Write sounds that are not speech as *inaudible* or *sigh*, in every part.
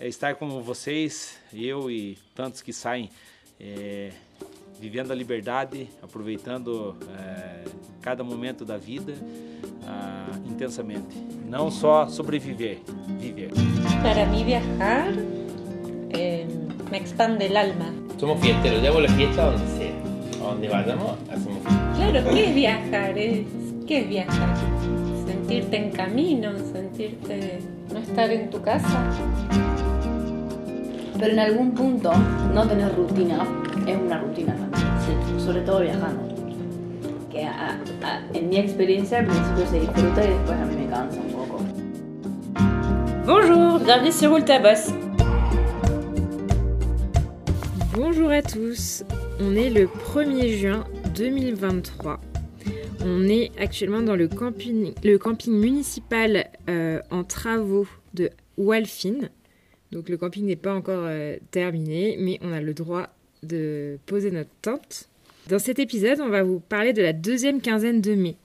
é estar com vocês, eu e tantos que saem é, vivendo a liberdade, aproveitando é, cada momento da vida ah, intensamente. Não só sobreviver, viver. Para mí viajar eh, me expande el alma. Somos fiesteros, llevo la fiesta a donde sea. A donde vayamos, hacemos fiesta. Claro, ¿qué es viajar? Es, ¿Qué es viajar? Sentirte en camino, sentirte... no estar en tu casa. Pero en algún punto, no tener rutina es una rutina también, sobre todo viajando. Que a- a- en mi experiencia al principio se disfruta y después a mí me cansa un poco. Bonjour, bienvenue sur Ultabos. Bonjour à tous, on est le 1er juin 2023. On est actuellement dans le camping, le camping municipal euh, en travaux de Walfin. Donc le camping n'est pas encore euh, terminé, mais on a le droit de poser notre tente. Dans cet épisode, on va vous parler de la deuxième quinzaine de mai.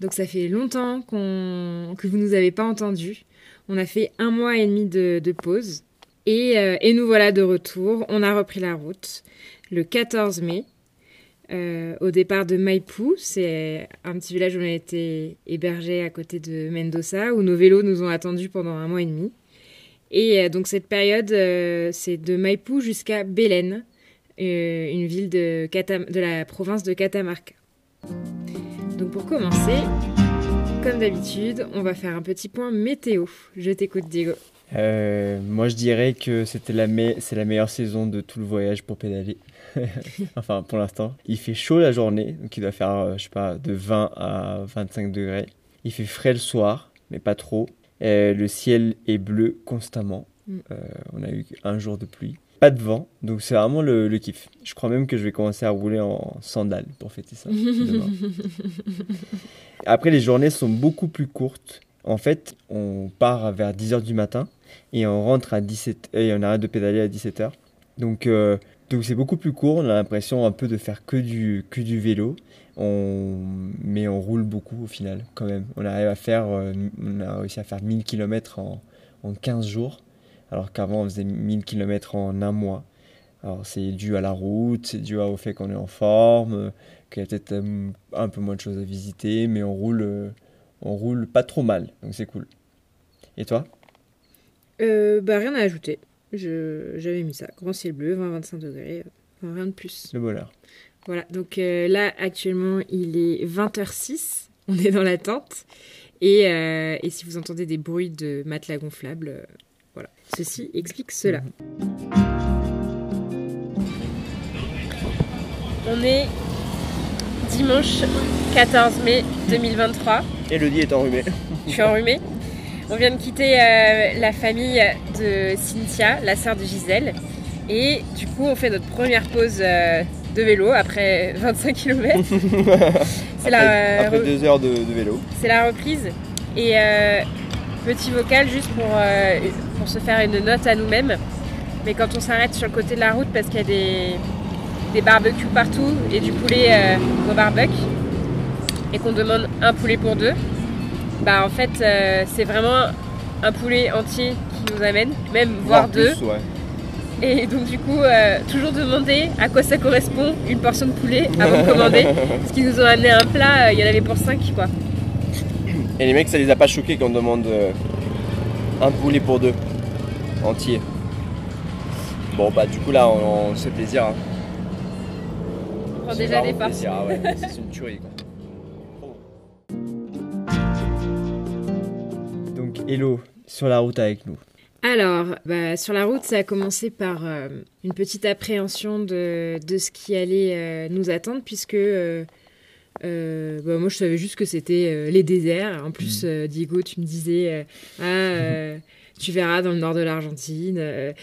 Donc ça fait longtemps que vous nous avez pas entendus. On a fait un mois et demi de, de pause. Et, euh, et nous voilà de retour. On a repris la route le 14 mai euh, au départ de Maipú. C'est un petit village où on a été hébergé à côté de Mendoza, où nos vélos nous ont attendus pendant un mois et demi. Et euh, donc cette période, euh, c'est de Maipú jusqu'à Belén, euh, une ville de, la province de Catamarca. Donc pour commencer, comme d'habitude, on va faire un petit point météo. Je t'écoute Diego. Euh, moi, je dirais que c'était la c'est la meilleure saison de tout le voyage pour pédaler. *laughs* enfin, pour l'instant. Il fait chaud la journée, donc il doit faire, je sais pas, de 20 à 25 degrés. Il fait frais le soir, mais pas trop. Euh, le ciel est bleu constamment. Mm. Euh, on a eu un jour de pluie. Pas de vent, donc c'est vraiment le, le kiff. Je crois même que je vais commencer à rouler en sandales pour fêter ça. demain. *laughs* Après, les journées sont beaucoup plus courtes. En fait, on part vers 10h du matin et on rentre à 17 et on arrête de pédaler à 17h. Donc euh, donc c'est beaucoup plus court, on a l'impression un peu de faire que du que du vélo. Mais on roule beaucoup au final quand même. On arrive à faire euh, on a réussi à faire 1000 km en en 15 jours alors qu'avant on faisait 1000 km en un mois. Alors c'est dû à la route, c'est dû au fait qu'on est en forme, qu'il y a peut-être euh, un peu moins de choses à visiter, mais on roule euh, on roule pas trop mal, donc c'est cool. Et toi? Bah rien à ajouter. Je- J'avais mis ça. Grand ciel bleu, 20-25 degrés. rien de plus. Le bonheur. Voilà, donc euh, là actuellement il est 20h06. On est dans la tente. Et, euh, et si vous entendez des bruits de matelas gonflables, euh, voilà. Ceci explique cela. On est dimanche 14 mai 2023. Elodie est enrhumée. Je suis enrhumée. *laughs* On vient de quitter euh, la famille de Cynthia, la sœur de Gisèle. Et du coup, on fait notre première pause euh, de vélo après *laughs* 25 km. *laughs* C'est la, Après re- deux heures de, de vélo. c'est la reprise. Et euh, petit vocal juste pour, euh, pour se faire une note à nous-mêmes. Mais quand on s'arrête sur le côté de la route parce qu'il y a des, des barbecues partout et du poulet euh, au barbecue et qu'on demande un poulet pour deux, bah en fait euh, c'est vraiment un poulet entier qui nous amène, même voire, deux. plus, ouais. Et donc du coup, euh, toujours demander à quoi ça correspond une portion de poulet avant de commander. *laughs* Parce qu'ils nous ont amené un plat, euh, il y en avait pour 5 quoi. Et les mecs, ça les a pas choqués quand on demande un poulet pour deux, entier. Bon, bah, du coup, là, on, on se fait plaisir. hein. On prend déjà des parts. ah ouais, *laughs* c'est une tuerie. quoi. Hello, sur la route avec nous. Alors, bah, sur la route, ça a commencé par euh, une petite appréhension de, de ce qui allait euh, nous attendre, puisque euh, bah, moi, je savais juste que c'était les déserts. En plus, euh, Diego, tu me disais, ah, *laughs* tu verras dans le nord de l'Argentine,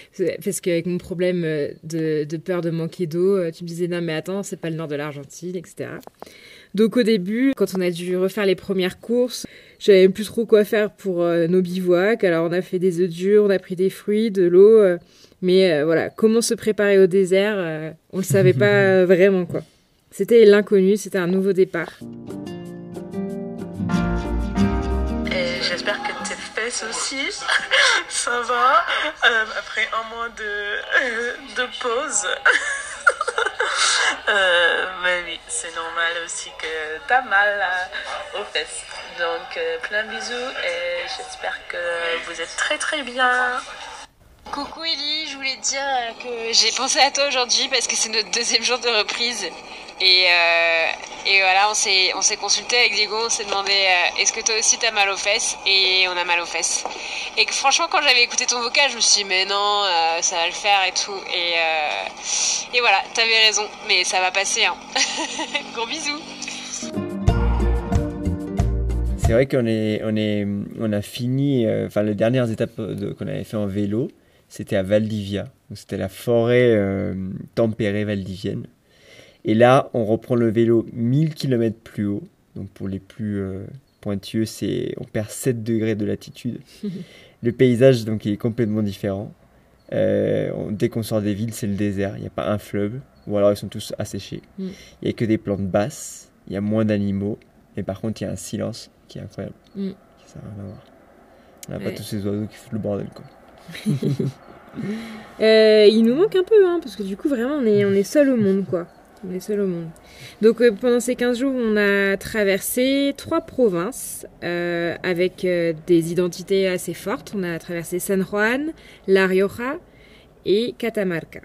parce qu'avec mon problème de, de peur de manquer d'eau, tu me disais, non, mais attends, c'est pas le nord de l'Argentine, etc. Donc au début, quand on a dû refaire les premières courses, même plus trop quoi faire pour euh, nos bivouacs. Alors on a fait des œufs durs, on a pris des fruits, de l'eau. euh, mais euh, voilà, comment se préparer au désert, euh, on le savait *laughs* pas vraiment quoi. C'était l'inconnu, c'était un nouveau départ. Et j'espère que fais Malofès aussi. *laughs* Ça va. Euh, après un mois de, de pause. *laughs* Euh, mais oui, c'est normal aussi que t'as mal euh, aux fesses. Donc plein de bisous et j'espère que vous êtes très très bien. Coucou Ellie, je voulais dire que j'ai pensé à toi aujourd'hui parce que c'est notre deuxième jour de reprise. Et, euh, et voilà, on s'est, on s'est consulté avec Diego, on s'est demandé euh, est-ce que toi aussi t'as mal aux fesses? Et on a mal aux fesses. Et que franchement, quand j'avais écouté ton vocal, je me suis dit mais non, euh, ça va le faire et tout. Et, et voilà, t'avais raison, mais ça va passer. Hein. *laughs* Gros bisous. C'est vrai qu'on est, on est, on a fini, enfin les dernières étapes qu'on avait fait en vélo, c'était à Valdivia. C'était la forêt tempérée valdivienne. Et là, on reprend le vélo 1000 km plus haut. Donc pour les plus euh, pointueux, c'est on perd 7 degrés de latitude. *laughs* le paysage donc est complètement différent. Euh, dès qu'on sort des villes, c'est le désert. Il n'y a pas un fleuve, ou alors ils sont tous asséchés. Mm. Il n'y a que des plantes basses. Il y a moins d'animaux. Mais par contre, il y a un silence qui est incroyable. Mm. Ça n'a rien à voir. On n'a pas tous ces oiseaux qui foutent le bordel. Quoi. *laughs* Euh, il nous manque un peu, hein, parce que du coup, vraiment, on est, on est seul au monde, quoi. On est seul au monde. Donc euh, pendant ces 15 jours, on a traversé trois provinces euh, avec euh, des identités assez fortes. On a traversé San Juan, La Rioja et Catamarca.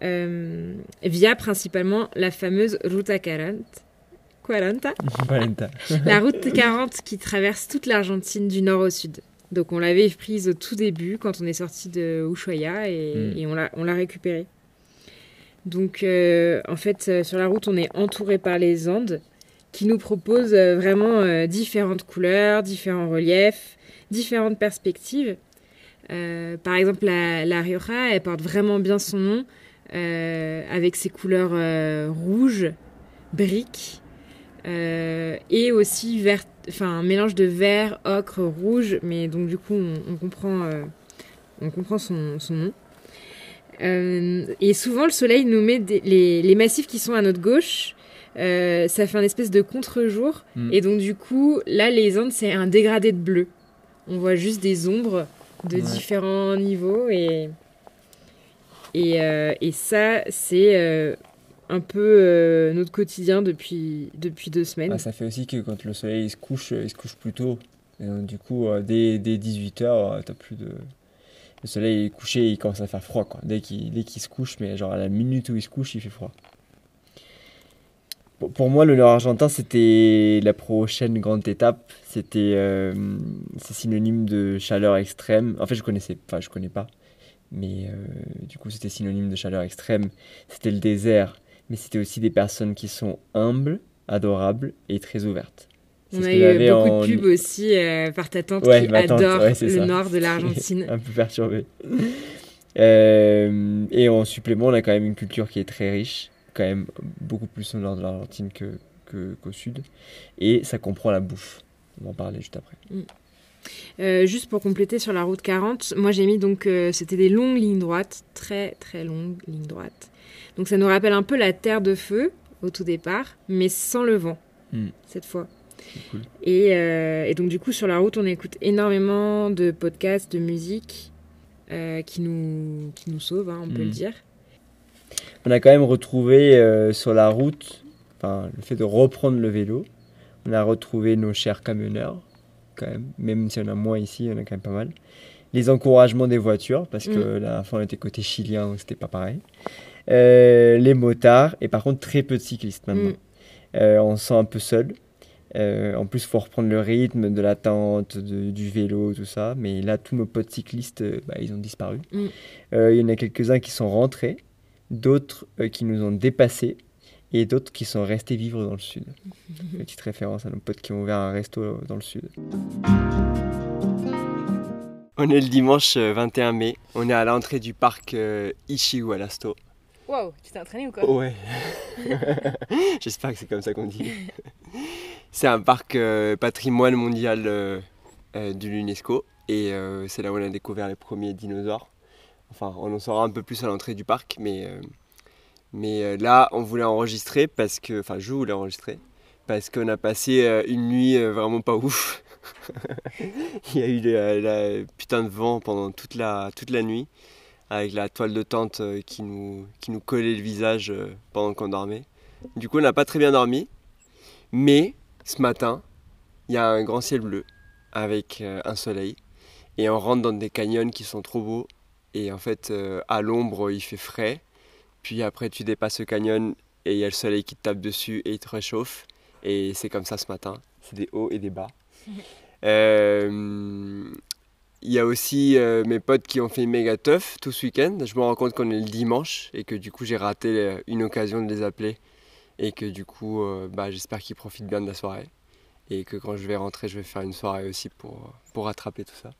via principalement la fameuse Ruta 40. 40 *laughs* La route 40 qui traverse toute l'Argentine du nord au sud. Donc on l'avait prise au tout début quand on est sorti de Ushuaia et, hmm. et on l'a récupérée. Donc, euh, en fait, euh, sur la route, on est entouré par les Andes qui nous proposent euh, vraiment différentes couleurs, différents reliefs, différentes perspectives. par exemple, la, la, Rioja, elle porte vraiment bien son nom avec ses couleurs rouges, briques, et aussi vert, enfin un mélange de vert, ocre, rouge, mais donc du coup on, comprend, on comprend son, son nom. Euh, et souvent, le soleil nous met les, massifs qui sont à notre gauche. Euh, ça fait un espèce de contre-jour. Mm. Et donc, du coup, là, les Andes, c'est un dégradé de bleu. On voit juste des ombres de différents niveaux. Et, et, euh, et ça, c'est un peu notre quotidien depuis, depuis deux semaines. Bah, ça fait aussi que quand le soleil se couche, il se couche plus tôt. Et donc, du coup, dès, dès 18h, t'as plus de le soleil est couché, il commence à faire froid. Quoi. Dès qu'il se couche, mais genre à la minute où il se couche, il fait froid. Pour moi, le Nord argentin, c'était la prochaine grande étape. C'était euh, c'est synonyme de chaleur extrême. En fait, je connaissais, enfin, je connais pas, mais euh, du coup, c'était synonyme de chaleur extrême. C'était le désert, mais c'était aussi des personnes qui sont humbles, adorables et très ouvertes. On a eu beaucoup de pubs aussi euh, par ta tante qui adore le nord de *laughs* l'Argentine. un peu perturbé. euh, et en supplément, on a quand même une culture qui est très riche, quand même beaucoup plus au nord de l'Argentine que, qu'au sud. Et ça comprend la bouffe. On va en parler juste après. Mm. Euh, juste pour compléter sur la route 40, moi j'ai mis donc euh, c'était des longues lignes droites, très très longues lignes droites. Donc ça nous rappelle un peu la terre de feu au tout départ, mais sans le vent mm. cette fois. Euh, et, donc du coup sur la route on écoute énormément de podcasts, de musique euh, qui, nous, qui nous sauvent, hein, on peut le mhm. dire. On a quand même retrouvé euh, sur la route, le fait de reprendre le vélo, on a retrouvé nos chers camionneurs, quand même, même si on a moins ici, on a quand même pas mal. Les encouragements des voitures, parce que mm. la fin on était côté chilien, donc c'était pas pareil. les motards, et par contre très peu de cyclistes maintenant. Mm. on se sent un peu seul. Euh, en plus, il faut reprendre le rythme de l'attente, du vélo, tout ça. Mais là, tous nos potes cyclistes, euh, bah, ils ont disparu. Mm. Euh, il y en a quelques-uns qui sont rentrés, d'autres qui nous ont dépassés et d'autres qui sont restés vivre dans le sud. *laughs* Petite référence à nos potes qui ont ouvert un resto dans le sud. On est le dimanche 21 mai. On est à l'entrée du parc Ishigualasto. Wow, tu t'es entraîné ou quoi? Ouais. *laughs* J'espère que c'est comme ça qu'on dit. *laughs* C'est un parc euh, patrimoine mondial euh, euh, de l'UNESCO et c'est là où on a découvert les premiers dinosaures. Enfin, on en saura un peu plus à l'entrée du parc, mais, mais là, on voulait enregistrer parce que, enfin, je voulais enregistrer parce qu'on a passé une nuit vraiment pas ouf. *laughs* Il y a eu la, la putain de vent pendant toute la, toute la nuit, avec la toile de tente euh, qui nous, qui nous collait le visage euh, pendant qu'on dormait. Du coup, on n'a pas très bien dormi, mais ce matin, il y a un grand ciel bleu avec euh, un soleil, et on rentre dans des canyons qui sont trop beaux, et en fait, à l'ombre, il fait frais, puis après, tu dépasses le canyon, et il y a le soleil qui te tape dessus, et il te réchauffe, et c'est comme ça ce matin. C'est des hauts et des bas. *laughs* Il y a aussi euh, mes potes qui ont fait méga tough tout ce week-end. Je me rends compte qu'on est le dimanche et que du coup j'ai raté euh, une occasion de les appeler. Et que du coup, euh, bah, j'espère qu'ils profitent bien de la soirée. Et que quand je vais rentrer, je vais faire une soirée aussi pour, pour rattraper tout ça.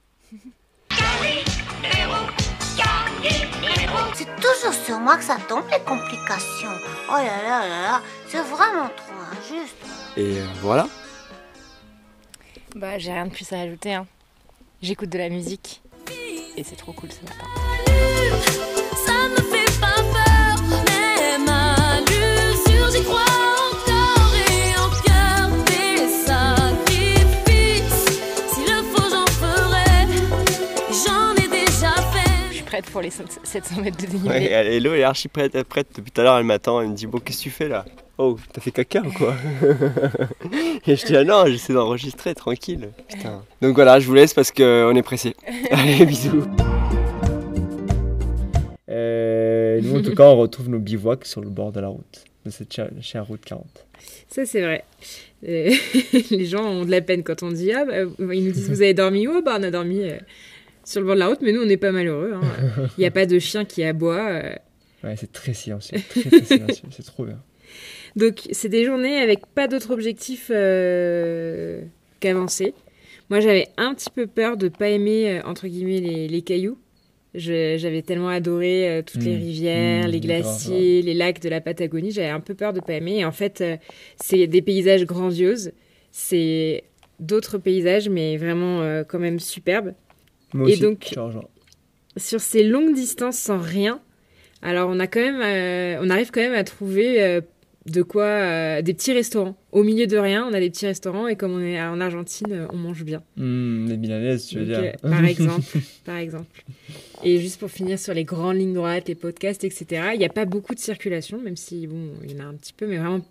C'est toujours sur moi que ça tombe les complications. Oh là là là là, c'est vraiment trop injuste. Et euh, voilà. Bah, j'ai rien de plus à ajouter. Hein. J'écoute de la musique et c'est trop cool ce matin. Pour les 700 mètres de dénivelé. Ouais, elle- Hello, elle est archi prête, elle est prête. Depuis tout à l'heure, elle m'attend. Elle me dit Bon, qu'est-ce que tu fais là? Oh, t'as fait caca ou quoi? *laughs* Et je dis Ah non, j'essaie d'enregistrer tranquille. Putain. Donc voilà, je vous laisse parce qu'on est pressé. *laughs* Allez, bisous. Euh, nous, en tout cas, on retrouve nos bivouacs sur le bord de la route, de cette chère, chère route 40. Ça, c'est vrai. Euh, *laughs* les gens ont de la peine quand on dit Ah, bah, ils nous disent Vous avez dormi où? Bah, on a dormi euh, sur le bord de la route, mais nous, on n'est pas malheureux. hein. *laughs* Il n'y a pas de chien qui aboie. euh. Ouais, c'est très silencieux, très, très silencieux, c'est trop bien. *laughs* Donc, c'est des journées avec pas d'autre objectif euh, qu'avancer. Moi, j'avais un petit peu peur de pas aimer, euh, entre guillemets, les, les cailloux. J'avais tellement adoré euh, toutes les Mm. rivières, Mm, les grave, glaciers, les lacs de la Patagonie. J'avais un peu peur de pas aimer. Et en fait, c'est des paysages grandioses. C'est d'autres paysages, mais vraiment quand même superbes. Moi Et aussi, donc- te rejoins. Sur ces longues distances sans rien, alors on a quand même, euh, on arrive quand même à trouver euh, de quoi, euh, des petits restaurants. Au milieu de rien, on a des petits restaurants et comme on est en Argentine, on mange bien. Hmm, les milanaises, tu veux Donc, dire par exemple, *laughs* par exemple. Et juste pour finir sur les grandes lignes droites, les podcasts, etc. Il n'y a pas beaucoup de circulation, même si bon, il y en a un petit peu, mais vraiment,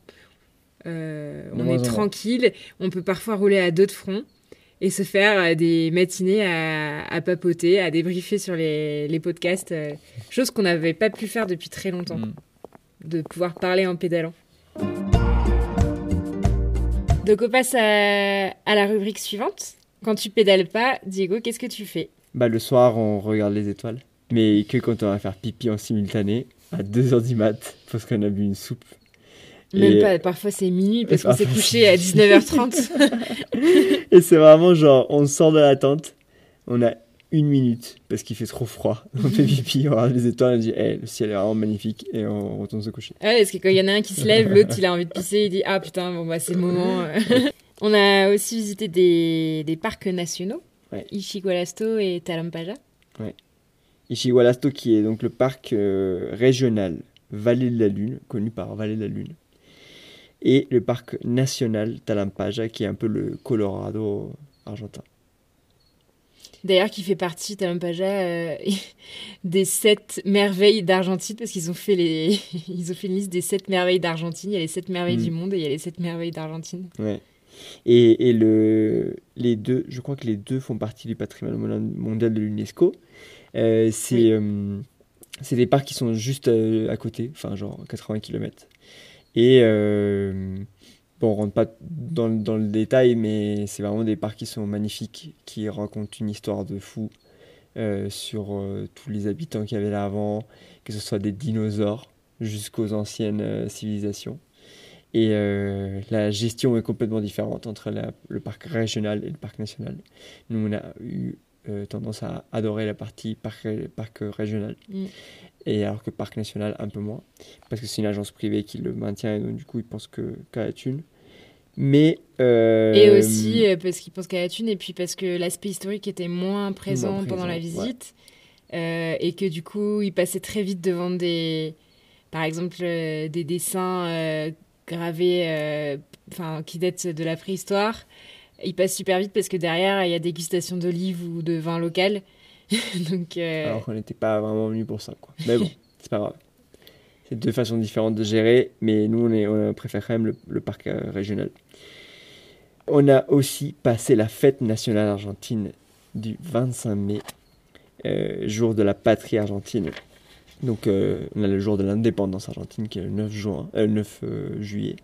on est tranquille. On peut parfois rouler à deux de front et se faire euh, des matinées à, à papoter, à débriefer sur les, les podcasts, euh, chose qu'on n'avait pas pu faire depuis très longtemps, Mm. de pouvoir parler en pédalant. Donc on passe à, à la rubrique suivante. Quand tu pédales pas, Diego, qu'est-ce que tu fais? Bah, le soir, on regarde les étoiles. Mais que quand on va faire pipi en simultané, à 2h du mat, parce qu'on a bu une soupe. Même Et- pas, parfois c'est minuit parce qu'on s'est couché à 19h30. *laughs* Et c'est vraiment genre, on sort de la tente, on a une minute, parce qu'il fait trop froid. *laughs* On fait pipi, on regarde les étoiles, on dit, hey, le ciel est vraiment magnifique, et on retourne se coucher. ouais, parce que quand il y en a un qui se lève, *laughs* l'autre il a envie de pisser, il dit Ah putain, bon bah c'est le moment. On a aussi visité des, des parcs nationaux, Ouais. Ishigualasto et Talampaja. Ishigualasto, qui est donc le parc euh, régional Vallée de la Lune, connu par Vallée de la Lune. Et le parc national Talampaja, qui est un peu le Colorado argentin. D'ailleurs, qui fait partie, Talampaja, euh, *laughs* des sept merveilles d'Argentine, parce qu'ils ont fait les, *laughs* ils ont fait une liste des sept merveilles d'Argentine. Il y a les sept merveilles Mm. du monde et il y a les sept merveilles d'Argentine. Ouais. Et, et le, les deux, je crois que les deux font partie du patrimoine mon- mondial de l'UNESCO. Euh, c'est Oui. euh, c'est des parcs qui sont juste euh, à côté, enfin genre 80 km. Et euh, bon, on rentre pas dans, le- détail, mais c'est vraiment des parcs qui sont magnifiques, qui racontent une histoire de fou euh, sur euh, tous les habitants qu'il y avait là avant, que ce soit des dinosaures jusqu'aux anciennes euh, civilisations. Et la gestion est complètement différente entre le parc régional et le parc national. Nous, on a eu tendance à adorer la partie parc, parc régional. Mm. Et alors que parc national, un peu moins. Parce que c'est une agence privée qui le maintient et donc du coup, ils pensent que qu'à la thune. Mais. euh, Et aussi euh, parce qu'ils pensent qu'à la thune, et puis parce que l'aspect historique était moins présent Moins pendant la ouais. visite, euh, et que du coup, ils passaient très vite devant des, par exemple, des dessins gravés enfin, qui date de la préhistoire. Il passe super vite parce que derrière, il y a dégustation d'olives ou de vin local. *laughs* Donc, euh, Alors qu'on n'était pas vraiment venu pour ça, quoi. Mais bon, *laughs* c'est pas grave. C'est deux façons différentes de gérer, mais nous, on, préfère quand même le, parc euh, régional. On a aussi passé la fête nationale argentine du 25 mai, euh, jour de la patrie argentine. Donc, on a le jour de l'indépendance argentine qui est le 9, juin, euh, 9 euh, juillet.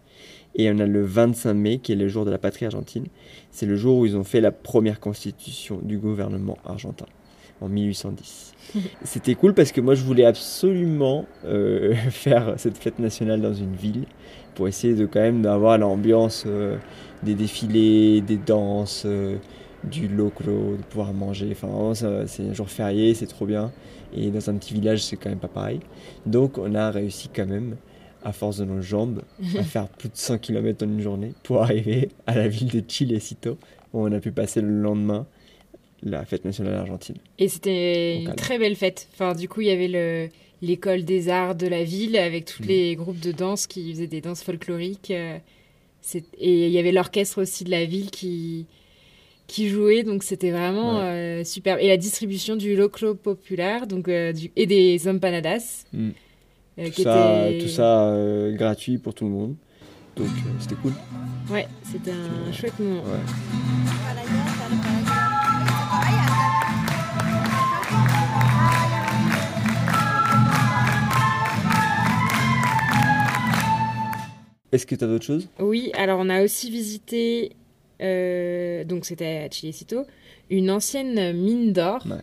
Et on a le 25 mai qui est le jour de la patrie argentine. C'est le jour où ils ont fait la première constitution du gouvernement argentin en 1810. C'était cool parce que moi je voulais absolument euh, *laughs* faire cette fête nationale dans une ville pour essayer de quand même d'avoir l'ambiance euh, des défilés, des danses, euh, du locro, de pouvoir manger. Enfin vraiment c'est un jour férié, c'est trop bien. Et dans un petit village c'est quand même pas pareil. Donc on a réussi quand même à force de nos jambes à *laughs* faire plus de 100 km en une journée pour arriver à la ville de Chilecito où on a pu passer le lendemain la fête nationale argentine. Et c'était une très belle fête. Enfin, du coup, il y avait le l'école des arts de la ville avec tous Mm. les groupes de danse qui faisaient des danses folkloriques. euh, c'est- Et il y avait l'orchestre aussi de la ville qui qui jouait, donc c'était vraiment euh, super. Et la distribution du locro populaire, donc euh, du... et des empanadas. Mm. euh, Tout qui ça, tout ça gratuit pour tout le monde. Donc c'était cool. Ouais, c'était un chouette moment. Ouais. Est-ce que tu as d'autres choses? Oui, alors on a aussi visité, euh, donc c'était à Chilecito, une ancienne mine d'or Ouais.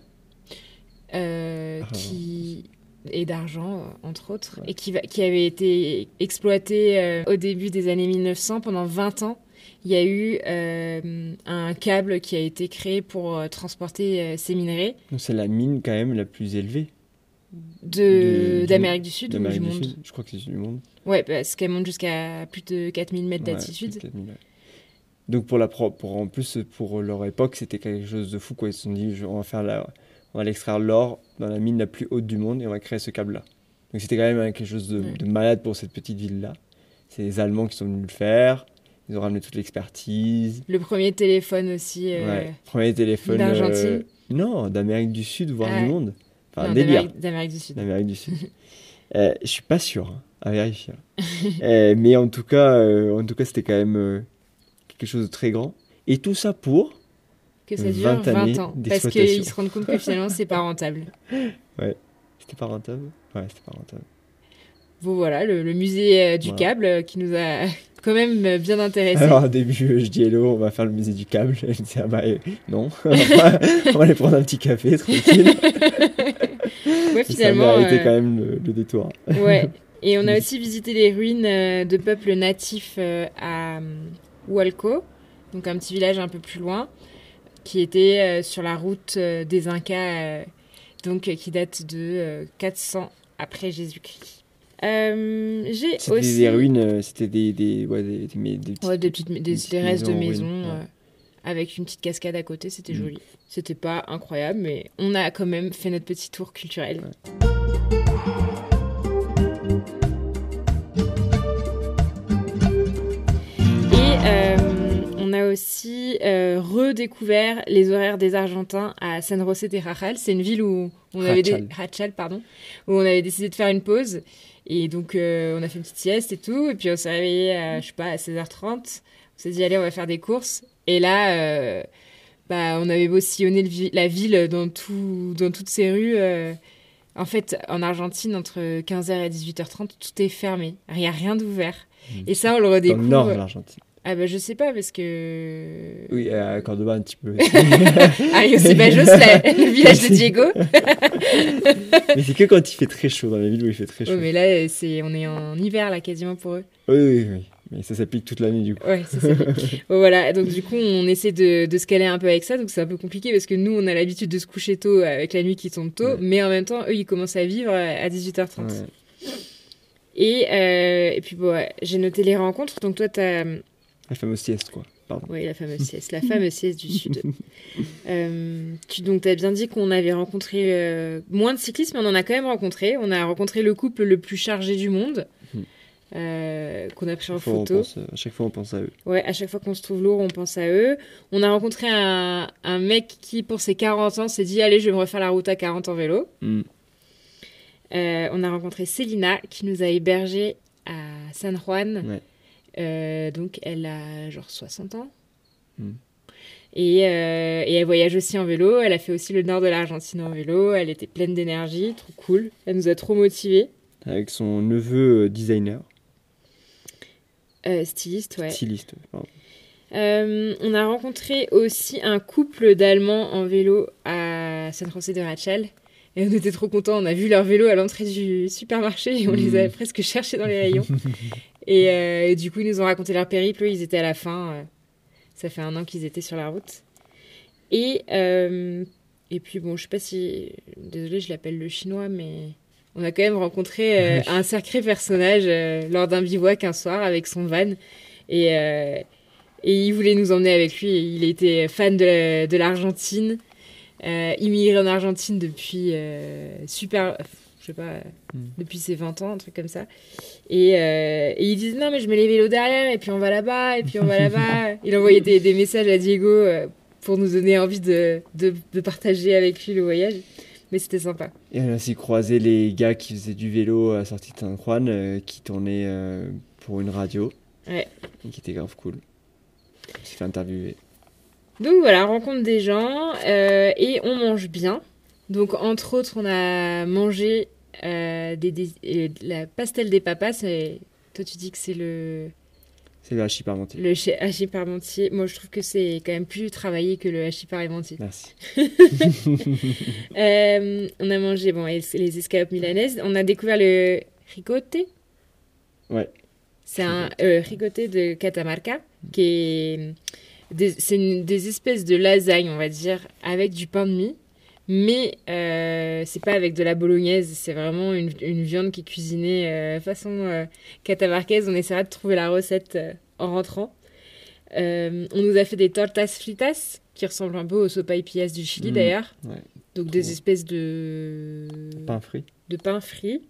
euh, qui et d'argent entre autres et qui, va- qui avait été exploitée euh, au début des années 1900 pendant 20 ans. Il y a eu euh, un câble qui a été créé pour euh, transporter ces minerais C'est la mine quand même la plus élevée de du- d'Amérique du Sud ou du monde. Sud. Je crois que c'est du monde. Ouais, parce qu'elle monte jusqu'à plus de 4000 mètres d'altitude. plus de 4000, ouais. Donc pour la pro- pour en plus pour leur époque c'était quelque chose de fou quoi. Ils se sont dit je- on va faire la, on va extraire l'or dans la mine la plus haute du monde et on va créer ce câble là. Donc c'était quand même hein, quelque chose de, Ouais. de malade pour cette petite ville là. C'est les Allemands qui sont venus le faire. Ils ont ramené toute l'expertise. Le premier téléphone aussi. euh. Premier téléphone. d'Argentine euh, non, d'Amérique du Sud voire Ah. du monde. Enfin non, délire. d'Amérique- D'Amérique du Sud. D'Amérique du Sud. *laughs* Euh, je suis pas sûr, hein, à vérifier. Euh, mais en tout cas, euh, en tout cas, c'était quand même euh, quelque chose de très grand. Et tout ça pour Que ça dure 20 20, années ans. Parce qu'ils se rendent compte que finalement, c'est pas rentable. *laughs* C'était pas rentable. Ouais, c'était pas rentable. Bon, voilà, le, le musée euh, du Voilà. câble qui nous a *laughs* quand même bien intéressés. Alors au début, je dis hello, on va faire le musée du câble. Elle dit ah bah euh, non, *laughs* on va, aller prendre un petit café tranquille. ouais, finalement. ça a euh, quand même le, le détour. Ouais. Et on a aussi visité les ruines euh, de peuples natifs euh, à euh, Hualco, donc un petit village un peu plus loin, qui était sur la route des Incas, donc qui date de euh, 400 après Jésus-Christ. Euh, J'ai C'était aussi des ruines, c'était des des ouais, des, des, des- des petites- Ouais, des, petites, petites restes de maisons ouais. euh, avec une petite cascade à côté, c'était Mm. joli. C'était pas incroyable, mais on a quand même fait notre petit tour culturel. Aussi euh, redécouvert les horaires des Argentins à San José de Rajal. C'est une ville où on avait des... Rachal. Rachal, pardon, où on avait décidé de faire une pause. Et donc euh, on a fait une petite sieste et tout. Et puis on s'est réveillé à, je sais pas, à 16h30. On s'est dit allez, on va faire des courses. Et là, euh, bah, on avait beau sillonner vi- la ville dans, tout, dans toutes ces rues. en fait, en Argentine, entre 15h et 18h30, tout est fermé. Il n'y a rien d'ouvert. Et ça, on le dans redécouvre. le nord de l'Argentine. Ah bah je sais pas parce que... Oui, à Cordoba un petit peu. *laughs* Ah, Rio Cebajos, la- le village de Diego. mais c'est que quand il fait très chaud dans les villes où il fait très chaud. Mais là, c'est, on est en hiver là quasiment pour eux. Oui, oui, oui. Mais ça s'applique toute l'année du coup. Ouais, ça *laughs* bon, Voilà, donc du coup, on essaie de, de se caler un peu avec ça, donc c'est un peu compliqué parce que nous, on a l'habitude de se coucher tôt avec la nuit qui tombe tôt, Ouais. mais en même temps, eux, ils commencent à vivre à 18h30. Ouais. Et, euh, et puis, bon, ouais, j'ai noté les rencontres, donc toi, t'as. La fameuse sieste, quoi. Pardon. Oui, la fameuse sieste, la fameuse sieste du Sud. *laughs* Euh, tu, donc, tu as bien dit qu'on avait rencontré euh, moins de cyclistes, mais on en a quand même rencontré. On a rencontré le couple le plus chargé du monde. Mhm. euh, qu'on a pris en photo. pense, euh, à chaque fois, on pense à eux. Ouais, à chaque fois qu'on se trouve lourd, on pense à eux. On a rencontré un, un mec qui, pour ses 40 ans, s'est dit Allez, je vais me refaire la route à 40 en vélo. Mm. Euh, on a rencontré Célina qui nous a hébergés à San Juan. Ouais. Euh, donc, elle a genre 60 ans. Mm. Et, euh, et elle voyage aussi en vélo. Elle a fait aussi le nord de l'Argentine en vélo. Elle était pleine d'énergie, trop cool. Elle nous a trop motivés. Avec son neveu euh, designer, Euh, styliste, ouais. styliste. pardon. Euh, on a rencontré aussi un couple d'Allemands en vélo à San José de Rachel. Et on était trop contents. On a vu leur vélo à l'entrée du supermarché et on les a Mm. presque cherchés dans les rayons. *laughs* et, euh, et du coup, ils nous ont raconté leur périple. Ils étaient à la fin. euh, ça fait un an qu'ils étaient sur la route. Et, euh, et puis, bon, je sais pas si. Désolée, je l'appelle le chinois, mais. On a quand même rencontré *laughs* un sacré personnage lors d'un bivouac un soir avec son van. Et, et il voulait nous emmener avec lui. Il était fan de, la- de l'Argentine, immigré en Argentine depuis super, je sais pas, Mm. depuis ses 20 ans, un truc comme ça. Et, euh, et il disait non mais je mets les vélos derrière et puis on va là-bas et puis on va là-bas. *laughs* il envoyait des, des messages à Diego euh, pour nous donner envie de, de, de partager avec lui le voyage. Mais c'était sympa. Et on a aussi croisé les gars qui faisaient du vélo à sortie de San Juan, euh, qui tournaient euh, pour une radio. Ouais. Et qui était grave cool. On s'est fait interviewer. Donc voilà, rencontre des gens euh, et on mange bien. Donc entre autres, on a mangé euh, des, des- euh, la pastel des papas. Toi, tu dis que c'est le, C'est le hachis parmentier. le hachis parmentier. Moi, je trouve que c'est quand même plus travaillé que le hachis parmentier. Merci. *laughs* Euh, on a mangé bon, les escalopes milanaises. On a découvert le ricoté. Ouais. C'est un euh, ricoté de Catamarca qui est des, une- des espèces de lasagne, on va dire, avec du pain de mie. Mais euh, c'est pas avec de la bolognaise, c'est vraiment une, une viande qui est cuisinée euh, façon euh, catamarcaise. On essaiera de trouver la recette euh, en rentrant. Euh, on nous a fait des tortas fritas qui ressemblent un peu aux sopaipillas du Chili Mm. d'ailleurs. Ouais. Donc des espèces de Pain frit. de pain frit,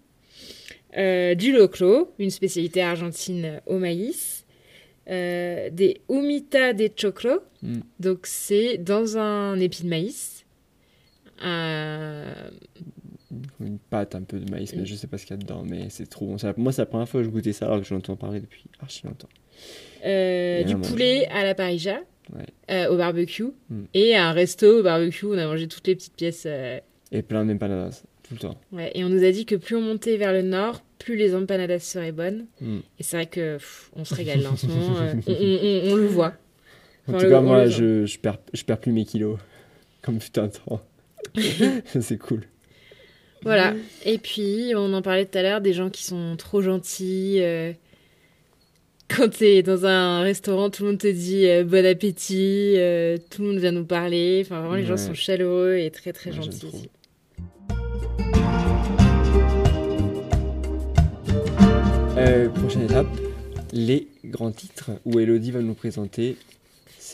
Euh, du locro, une spécialité argentine au maïs, euh, des humita de choclo, Mm. donc c'est dans un épi de maïs. Un- Une pâte un peu de maïs, mais je sais pas ce qu'il y a dedans. Mais c'est trop bon. Moi, c'est la première fois que je goûtais ça alors que j'en entends parler depuis archi longtemps. euh, du poulet à la parija Ouais. euh, au barbecue Mm. et un resto au barbecue. On a mangé toutes les petites pièces. euh, Et plein d'empanadas, tout le temps. ouais. Et on nous a dit que plus on montait vers le nord, plus les empanadas seraient bonnes. Mm. Et c'est vrai que pff, on se régale là en ce moment. euh, *laughs* on, on- on- on le voit. En tout le- cas, moi, je, je, perds, je perds plus mes kilos. *laughs* Comme fut un temps. *laughs* c'est cool. Voilà. Et puis, on en parlait tout à l'heure, des gens qui sont trop gentils. euh, Quand t'es dans un restaurant, tout le monde te dit euh, bon appétit, euh, tout le monde vient nous parler. Enfin, vraiment, les gens sont chaleureux et très très Ouais, gentils. Euh, prochaine étape, les grands titres où Elodie va nous présenter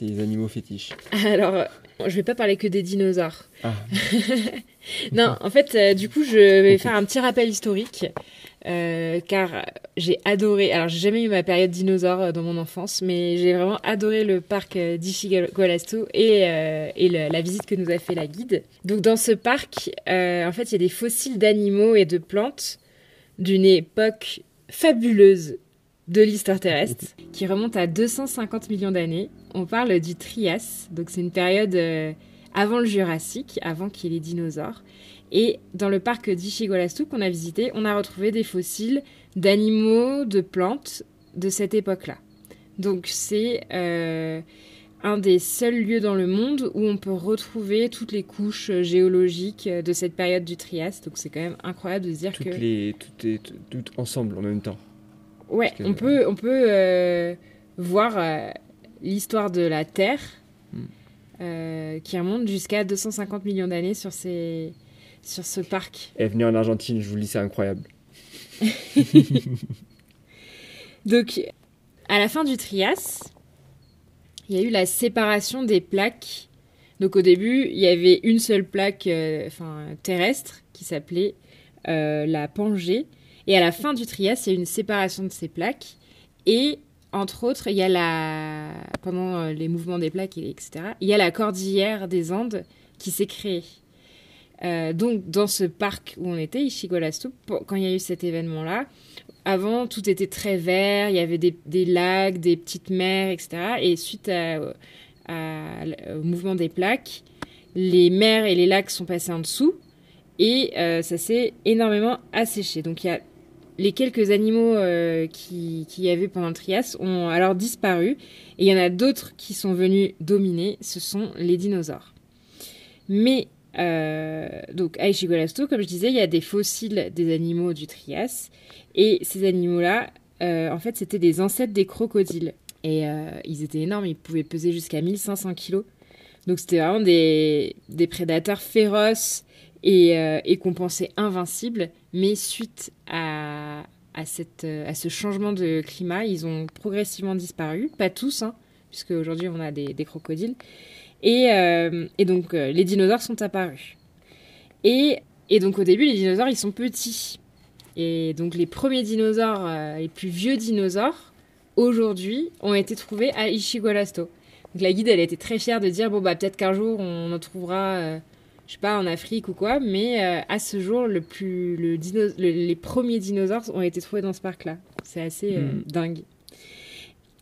ses animaux fétiches. *laughs* Alors, je vais pas parler que des dinosaures. Ah, *laughs* Non, en fait, euh, du coup, je vais faire un petit rappel historique. euh, car j'ai adoré. Alors, j'ai jamais eu ma période dinosaure euh, dans mon enfance, mais j'ai vraiment adoré le parc d'Ichigolastu et, euh, et le- la visite que nous a fait la guide. Donc, dans ce parc, en fait, il y a des fossiles d'animaux et de plantes d'une époque fabuleuse de l'histoire terrestre qui remonte à 250 millions d'années. On parle du Trias, donc c'est une période euh, avant le Jurassique, avant qu'il y ait les dinosaures. Et dans le parc d'Ichigolastu qu'on a visité, on a retrouvé des fossiles d'animaux, de plantes de cette époque-là. Donc c'est euh, un des seuls lieux dans le monde où on peut retrouver toutes les couches euh, géologiques de cette période du Trias. Donc c'est quand même incroyable de se dire toutes que... les, toutes, les- toutes ensemble en même temps. Ouais, que- on peut, on peut euh, voir euh, l'histoire de la Terre Hmm. euh, qui remonte jusqu'à 250 millions d'années sur, ces, sur ce parc. Et venir en Argentine, je vous le dis, c'est incroyable. *laughs* Donc, à la fin du Trias, il y a eu la séparation des plaques. Donc, au début, il y avait une seule plaque euh, enfin, terrestre qui s'appelait euh, la Pangée. Et à la fin du Trias, il y a une séparation de ces plaques. Et entre autres, il y a la pendant euh, les mouvements des plaques, et- etc. Il y a la cordillère des Andes qui s'est créée. Euh, donc, dans ce parc où on était, Ishigolasto, pour- quand il y a eu cet événement-là, avant, tout était très vert, il y avait des, lacs, des petites mers, etc. Et suite au mouvement des plaques, les mers et les lacs sont passés en dessous et euh, ça s'est énormément asséché. Donc, il y a les quelques animaux euh, qui, qui y avait pendant le Trias ont alors disparu. Et il y en a d'autres qui sont venus dominer, ce sont les dinosaures. Mais euh, donc à Ishigolasto, comme je disais, il y a des fossiles des animaux du Trias. Et ces animaux-là, euh, en fait, c'était des ancêtres des crocodiles. Et ils étaient énormes, ils pouvaient peser jusqu'à 1500 kilos. Donc c'était vraiment des prédateurs féroces et, euh, et qu'on pensait invincibles, mais suite à, à, cette, à ce changement de climat, ils ont progressivement disparu, pas tous, hein, puisque aujourd'hui on a des, des crocodiles, et, euh, et donc euh, les dinosaures sont apparus. Et, et donc au début, les dinosaures, ils sont petits. Et donc les premiers dinosaures, les plus vieux dinosaures, aujourd'hui, ont été trouvés à Ishigolasto. Donc la guide, elle était très fière de dire, bon bah peut-être qu'un jour on en trouvera... je sais pas, en Afrique ou quoi, mais euh, à ce jour, le plus, le dino- le- les premiers dinosaures ont été trouvés dans ce parc-là. C'est assez euh, Mhm. dingue.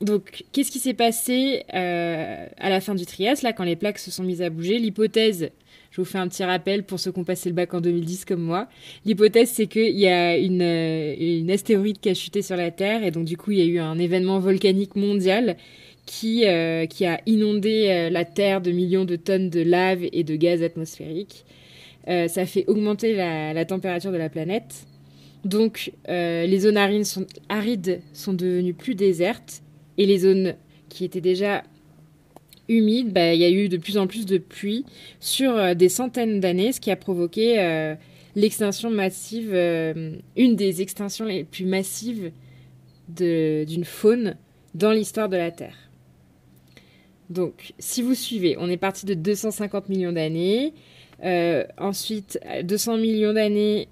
Donc, qu'est-ce qui s'est passé euh, à la fin du Trias, là, quand les plaques se sont mises à bouger? L'hypothèse, je vous fais un petit rappel pour ceux qui ont passé le bac en 2010 comme moi. L'hypothèse, c'est qu'il y a une, une astéroïde qui a chuté sur la Terre, et donc du coup, il y a eu un événement volcanique mondial qui, euh, qui a inondé euh, la Terre de millions de tonnes de lave et de gaz atmosphérique. Euh, ça fait augmenter la, température de la planète. Donc, les zones arides sont, devenues plus désertes et les zones qui étaient déjà humides, bah, il y a eu de plus en plus de pluie sur des centaines d'années, ce qui a provoqué l'extinction massive, une des extinctions les plus massives d'une faune dans l'histoire de la Terre. Donc, si vous suivez, on est parti de 250 millions d'années. Euh, ensuite, à 200 millions d'années,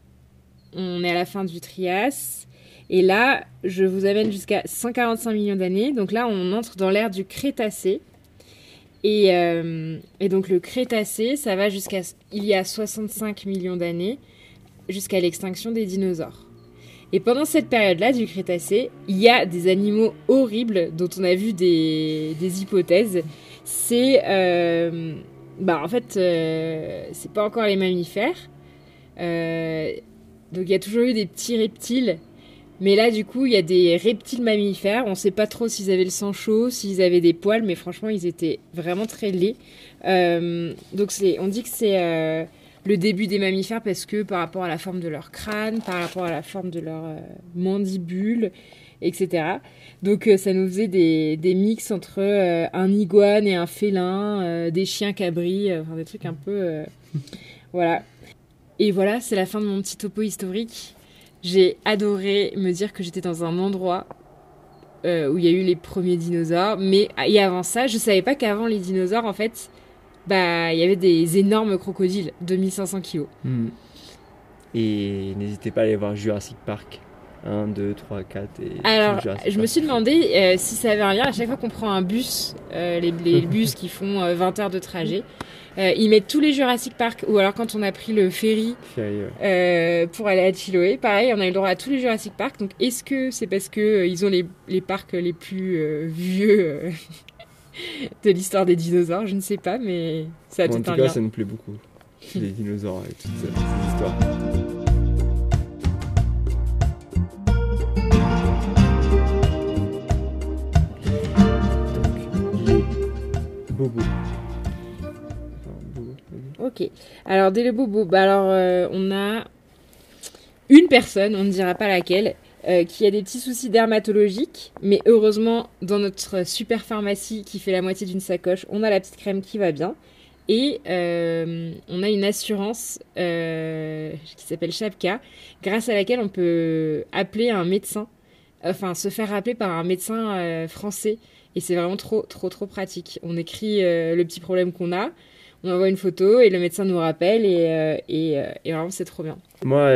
on est à la fin du Trias. Et là, je vous amène jusqu'à 145 millions d'années. Donc là, on entre dans l'ère du Crétacé. Et, euh, et donc le Crétacé, ça va jusqu'à il y a 65 millions d'années, jusqu'à l'extinction des dinosaures. Et pendant cette période-là du Crétacé, il y a des animaux horribles dont on a vu des, des hypothèses. C'est, euh, bah en fait, euh, c'est pas encore les mammifères. Euh, donc il y a toujours eu des petits reptiles. Mais là, du coup, il y a des reptiles mammifères. On sait pas trop s'ils avaient le sang chaud, s'ils avaient des poils, mais franchement, ils étaient vraiment très laids. Euh, donc on dit que c'est le début des mammifères parce que par rapport à la forme de leur crâne, par rapport à la forme de leur euh, mandibule, etc. Donc euh, ça nous faisait des, des mix entre euh, un iguane et un félin, des chiens cabris, enfin des trucs un peu... *laughs* voilà. Et voilà, c'est la fin de mon petit topo historique. J'ai adoré me dire que j'étais dans un endroit où il y a eu les premiers dinosaures. Mais et avant ça, je savais pas qu'avant les dinosaures, en fait, bah il y avait des énormes crocodiles, 2500 kilos. Hmm. Et n'hésitez pas à aller voir Jurassic Park. 1, 2, 3, 4 et Alors, Jurassic je me suis demandé euh, si ça avait un lien. À chaque fois qu'on prend un bus, euh, les, les *laughs* bus qui font euh, 20 heures de trajet, euh, ils mettent tous les Jurassic Park. Ou alors quand on a pris le ferry Ferry, ouais. euh, pour aller à Chiloé, pareil, on a eu le droit à tous les Jurassic Park. Donc, est-ce que c'est parce que euh, ils ont les, les parcs les plus euh, vieux euh, *laughs* de l'histoire des dinosaures Je ne sais pas, mais ça a Bon, en tout un cas, lien. ça nous plaît beaucoup. Les *laughs* dinosaures et toutes ces, ces histoires. Vas-y. Ok. Alors, dès le bobo, bah alors, euh, on a une personne, on ne dira pas laquelle, euh, qui a des petits soucis dermatologiques. Mais heureusement, dans notre super pharmacie qui fait la moitié d'une sacoche, on a la petite crème qui va bien. Et euh, on a une assurance euh, qui s'appelle Chapka, grâce à laquelle on peut appeler un médecin, enfin se faire appeler par un médecin français. Et c'est vraiment trop, trop, trop pratique. On écrit le petit problème qu'on a, on envoie une photo et le médecin nous rappelle et, et, vraiment c'est trop bien. Moi,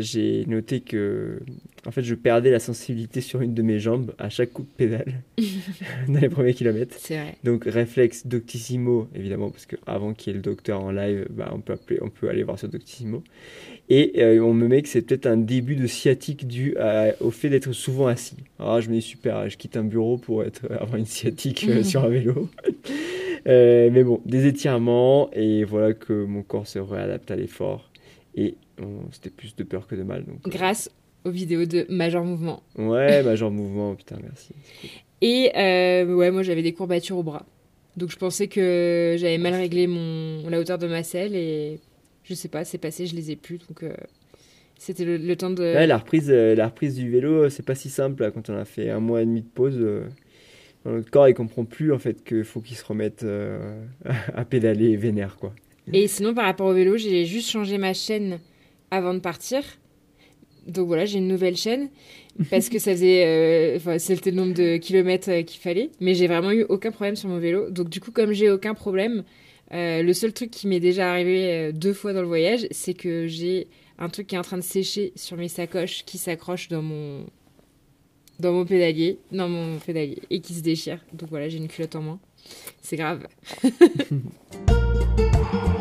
j'ai noté que, en fait, je perdais la sensibilité sur une de mes jambes à chaque coup de pédale *laughs* dans les premiers kilomètres. C'est vrai. Donc réflexe Doctissimo, évidemment, parce qu'avant qu'il y ait le docteur en live, bah, on, peut appeler, on peut aller voir sur Doctissimo. Et euh, on me met que c'est peut-être un début de sciatique dû à- au fait d'être souvent assis. Alors je me dis super, je quitte un bureau pour être, *laughs* avoir une sciatique euh, sur un vélo. *laughs* Euh, mais bon, des étirements et voilà que mon corps se réadapte à l'effort. Et c'était plus de peur que de mal. Donc, Grâce aux vidéos de Major Mouvement. ouais, major mouvement, putain, merci. Et euh, ouais, moi j'avais des courbatures au bras. Donc je pensais que j'avais mal réglé mon, la hauteur de ma selle et je sais pas, c'est passé, je les ai plus. Donc euh, c'était le, le temps de. Ouais, la reprise, euh, la reprise du vélo, c'est pas si simple là, quand on a fait un mois et demi de pause. euh, notre corps il comprend plus en fait qu'il faut qu'il se remette *laughs* à pédaler vénère quoi. Et sinon, par rapport au vélo, j'ai juste changé ma chaîne avant de partir. Donc voilà, j'ai une nouvelle chaîne parce que ça faisait, euh, c'était le nombre de kilomètres euh, qu'il fallait. Mais j'ai vraiment eu aucun problème sur mon vélo. Donc du coup, comme j'ai aucun problème, euh, le seul truc qui m'est déjà arrivé euh, deux fois dans le voyage, c'est que j'ai un truc qui est en train de sécher sur mes sacoches qui s'accroche dans mon dans mon pédalier, dans mon pédalier et qui se déchire. Donc voilà, j'ai une culotte en moins. C'est grave. *laughs*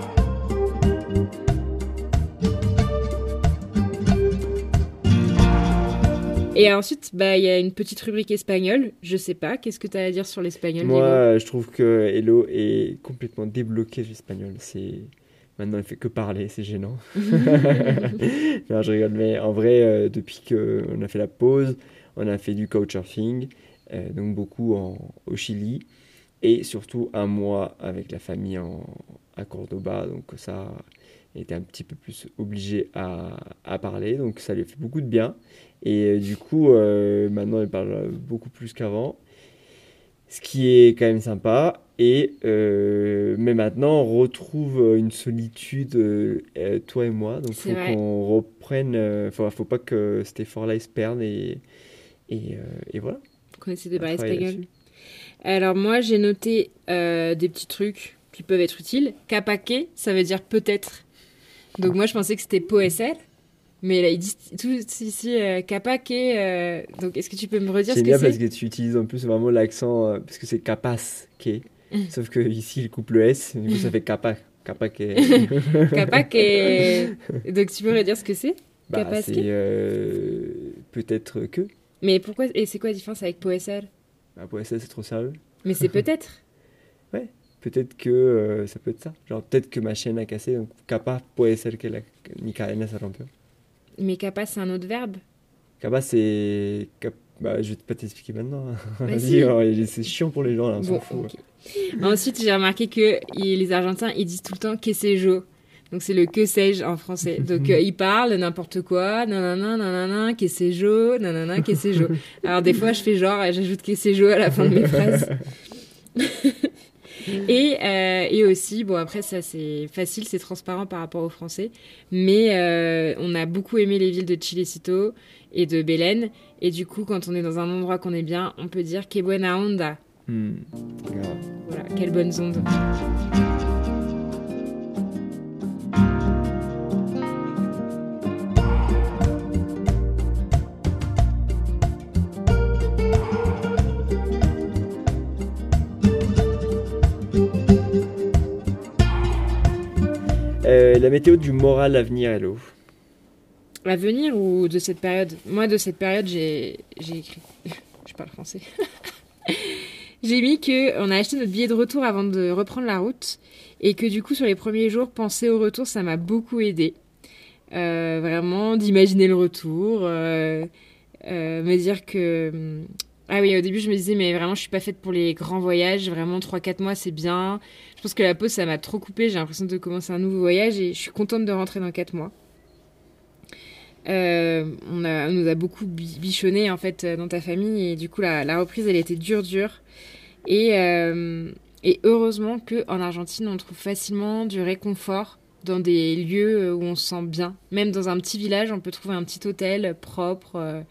Et ensuite, bah, il y a une petite rubrique espagnole. Je sais pas, qu'est-ce que tu as à dire sur l'espagnol Moi, je trouve que Hello est complètement débloqué de l'espagnol. C'est maintenant il fait que parler, c'est gênant. *laughs* non, je rigole, mais en vrai, euh, depuis que on a fait la pause, on a fait du couchsurfing, euh, donc beaucoup en, au Chili et surtout un mois avec la famille en, à Cordoba, donc ça il était un petit peu plus obligé à, à parler, donc ça lui a fait beaucoup de bien. Et euh, du coup, euh, maintenant, il parle beaucoup plus qu'avant, ce qui est quand même sympa. Et euh, mais maintenant, on retrouve une solitude, euh, toi et moi. Donc, C'est faut qu'on reprenne. faut, faut pas que cet effort-là il se perde. Et, et, et voilà. Qu'on essaie de parler espagnol. Alors moi, j'ai noté des petits trucs qui peuvent être utiles. Capaque, ça veut dire peut-être. Donc moi, je pensais que c'était poesser. Mais là, ils disent tout ici euh, capaque. euh, donc est-ce que tu peux me redire ce C'est que bien parce c'est que tu utilises en plus vraiment l'accent, euh, parce que c'est capas, qui. *laughs* Sauf que ici, il coupe le S, du coup, ça fait capa, capa, Capaque. Donc tu peux redire ce que c'est Bah, Capasque c'est euh, peut-être que. Mais pourquoi Et c'est quoi la différence avec poesser Bah, ça, c'est trop sérieux. Mais c'est *laughs* peut-être. Peut-être que euh, ça peut être ça. Genre, peut-être que ma chaîne a cassé, donc capaz puede ser que la, mi cadena se rompió. Mais capaz, c'est un autre verbe. Capaz, c'est. cap- Bah, je vais pas t'expliquer maintenant. Bah, Vas-y, *laughs* si. alors, c'est chiant pour les gens, là, on s'en Bon, fout. ok. Ensuite, j'ai remarqué que les Argentins, ils disent tout le temps que sais-je. Donc c'est le que sais-je en français. *laughs* Donc euh, ils parlent n'importe quoi, nanana, nanana, que sais-je, nanana, que sais-je. *laughs* Alors des fois, je fais genre, j'ajoute que sais-je à la fin de mes phrases. Et, euh, et aussi, bon après ça c'est facile, c'est transparent par rapport au français, mais euh, on a beaucoup aimé les villes de Chilecito et de Belén, et du coup quand on est dans un endroit qu'on est bien, on peut dire que buena onda. Grave. Voilà, quelles bonnes ondes. La météo du moral à venir, hello. À venir ou de cette période? Moi, de cette période, j'ai écrit. *laughs* Je parle français. *laughs* j'ai mis que on a acheté notre billet de retour avant de reprendre la route et que du coup, sur les premiers jours, penser au retour, ça m'a beaucoup aidé. Euh, vraiment, d'imaginer le retour, euh, euh, me dire que. hum, Ah oui, au début, je me disais, mais vraiment, je suis pas faite pour les grands voyages. Vraiment, 3-4 mois, c'est bien. Je pense que la pause, ça m'a trop coupé. J'ai l'impression de commencer un nouveau voyage et je suis contente de rentrer dans 4 mois. Euh, on, a, on nous a beaucoup bi- bichonné en fait euh, dans ta famille et du coup la, la reprise elle était dure dure. Et, euh, et heureusement que en Argentine on trouve facilement du réconfort dans des lieux où on se sent bien. Même dans un petit village on peut trouver un petit hôtel propre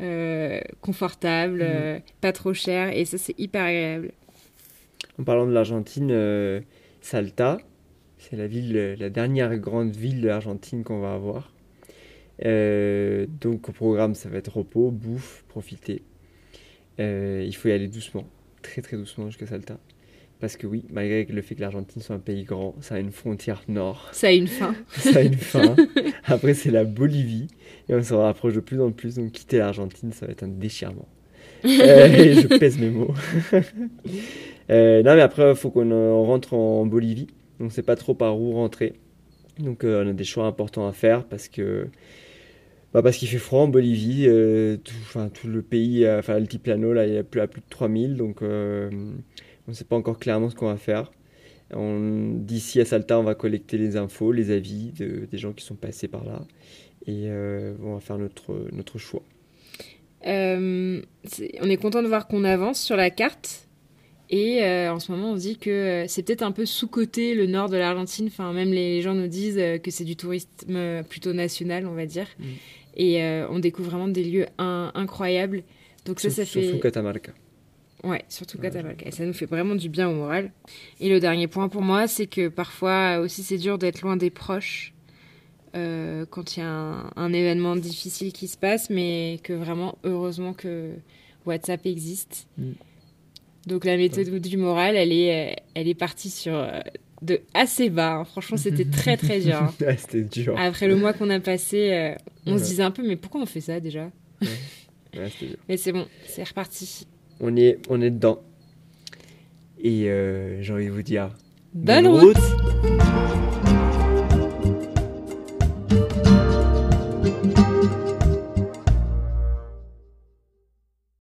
euh, confortable euh, pas trop cher. Et ça c'est hyper agréable En parlant de l'Argentine, euh, Salta. C'est la ville, la dernière grande ville de l'Argentine qu'on va avoir. Euh, donc au programme, ça va être repos, bouffe, profiter. Euh, il faut y aller doucement, très très doucement jusqu'à Salta. Parce que oui, malgré le fait que l'Argentine soit un pays grand, ça a une frontière nord. Ça a une fin. *laughs* ça a une fin. Après, c'est la Bolivie. Et on se rapproche de plus en plus. Donc, quitter l'Argentine, ça va être un déchirement. Euh, *laughs* je pèse mes mots. *laughs* Euh, non, mais après, il faut qu'on euh, rentre en Bolivie. Donc, c'est pas trop par où rentrer. Donc, euh, on a des choix importants à faire parce que. Bah parce qu'il fait froid en Bolivie, tout, enfin, tout le pays, enfin l'altiplano, là, il y a plus, à plus de 3000, donc on ne sait pas encore clairement ce qu'on va faire. D'ici à Salta, on va collecter les infos, les avis de- des gens qui sont passés par là, et on va faire notre, notre choix. Euh, on est content de voir qu'on avance sur la carte. Et euh, en ce moment, on se dit que euh, c'est peut-être un peu sous-coté le nord de l'Argentine. Enfin, même les gens nous disent que c'est du tourisme plutôt national, on va dire. Mm. Et euh, on découvre vraiment des lieux in- incroyables. Donc ça, ça fait... Surtout Catamarca. Ouais, surtout Catamarca. Et ça nous fait vraiment du bien au moral. Et le dernier point pour moi, c'est que parfois aussi c'est dur d'être loin des proches euh, quand il y a un, un événement difficile qui se passe, mais que vraiment, heureusement que WhatsApp existe. Mm. Donc la méthode du moral, elle est, euh, elle est partie sur euh, de assez bas. hein. Franchement, c'était *laughs* très très dur. hein. Ouais, C'était dur. Après le mois qu'on a passé, euh, on Ouais. se disait un peu, mais pourquoi on fait ça déjà? Dur. Mais c'est bon, c'est reparti. On est, on est dedans. Et euh, j'ai envie de vous dire. Bonne route route